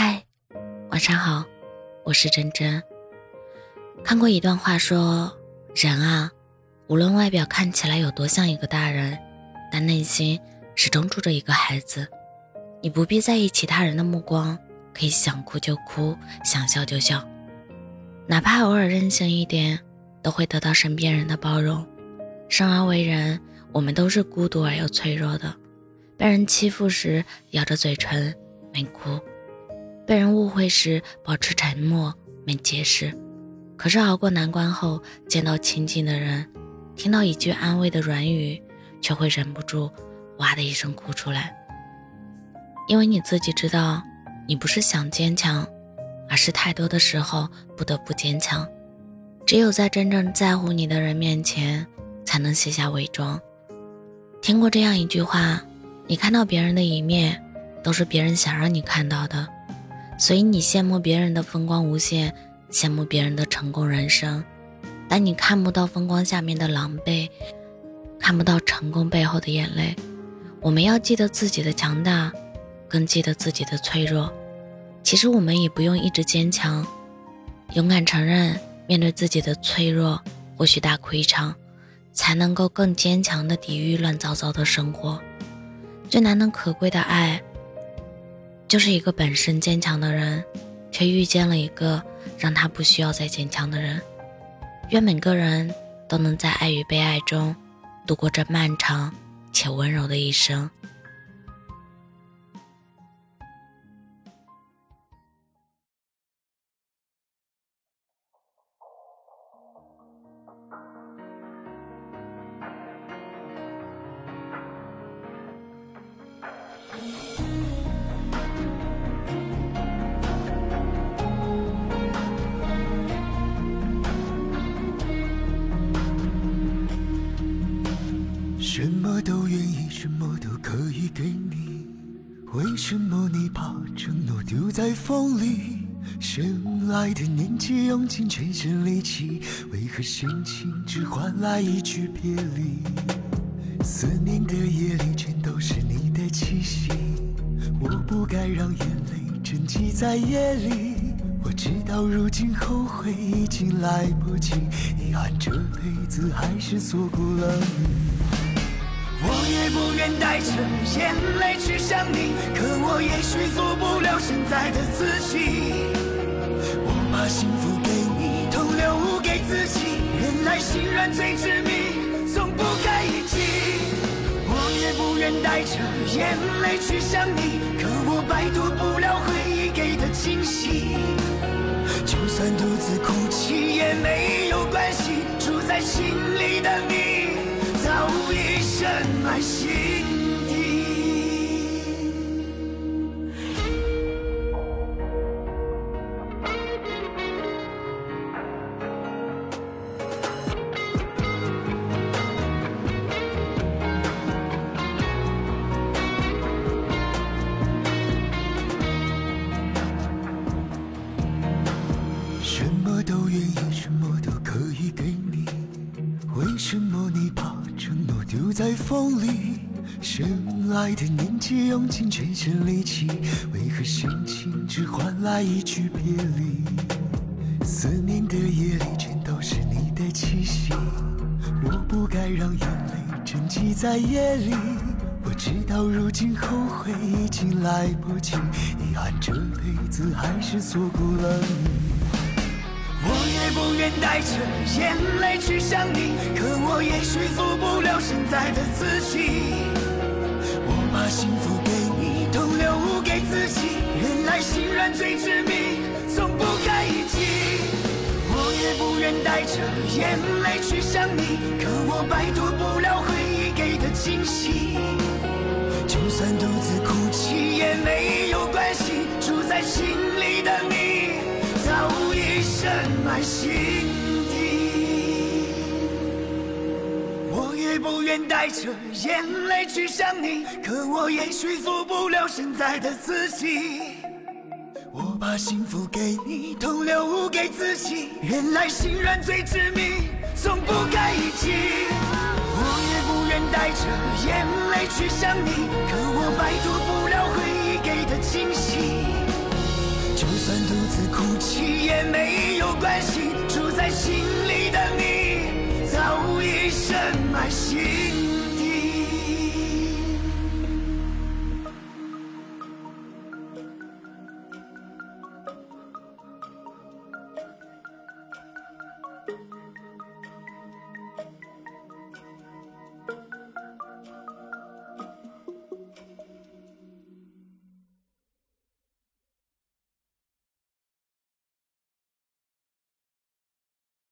嗨，晚上好，我是真真。看过一段话，说人啊，无论外表看起来有多像一个大人，但内心始终住着一个孩子。你不必在意其他人的目光，可以想哭就哭，想笑就笑，哪怕偶尔任性一点，都会得到身边人的包容。生而为人，我们都是孤独而又脆弱的。被人欺负时，咬着嘴唇没哭；被人误会时，保持沉默没解释。可是熬过难关后，见到亲近的人，听到一句安慰的软语，却会忍不住哇的一声哭出来。因为你自己知道，你不是想坚强，而是太多的时候不得不坚强。只有在真正在乎你的人面前，才能卸下伪装。听过这样一句话：你看到别人的一面，都是别人想让你看到的，所以你羡慕别人的风光无限，羡慕别人的成功人生，但你看不到风光下面的狼狈，看不到成功背后的眼泪。我们要记得自己的强大。更记得自己的脆弱。其实我们也不用一直坚强，勇敢承认面对自己的脆弱，或许大哭一场，才能够更坚强的抵御乱糟糟的生活。最难能可贵的爱，就是一个本身坚强的人，却遇见了一个让他不需要再坚强的人。愿每个人都能在爱与被爱中，度过这漫长且温柔的一生。什么都愿意，什么都可以给你，为什么你把承诺丢在风里？深爱的年纪，用尽全身力气，为何深情只换来一句别离？思念的夜里，全都是你的气息，我不该让眼泪沉积在夜里。我知道如今后悔已经来不及，遗憾这辈子还是错过了你。我也不愿带着眼泪去想你，可我也许做不了现在的自己。我把幸福给你，都留给自己。原来心软最致命，从不该一起。我也不愿带着眼泪去想你，可我摆脱不了回忆给的惊喜。就算独自哭泣也没有关系，住在心里的你。真乃心在风里？深爱的年纪，用尽全身力气，为何深情只换来一句别离？思念的夜里，全都是你的气息。我不该让眼泪沉积在夜里。我知道如今后悔已经来不及，遗憾这辈子还是错过了你。不愿带着眼泪去想你，可我也许做不了现在的自己。我把幸福给你，都留给自己。原来心软最致命，从不该一起。我也不愿带着眼泪去想你，可我摆脱不了回忆给的惊喜。就算独自哭泣也没有关系，住在心里的你。深埋心底。我也不愿带着眼泪去想你，可我也说服不了现在的自己。我把幸福给你，都留给自己。原来心软最致命，从不该一起。我也不愿带着眼泪去想你，可我摆脱不了回忆给的惊喜。哭泣也没有关系，住在心里的你早已深埋心。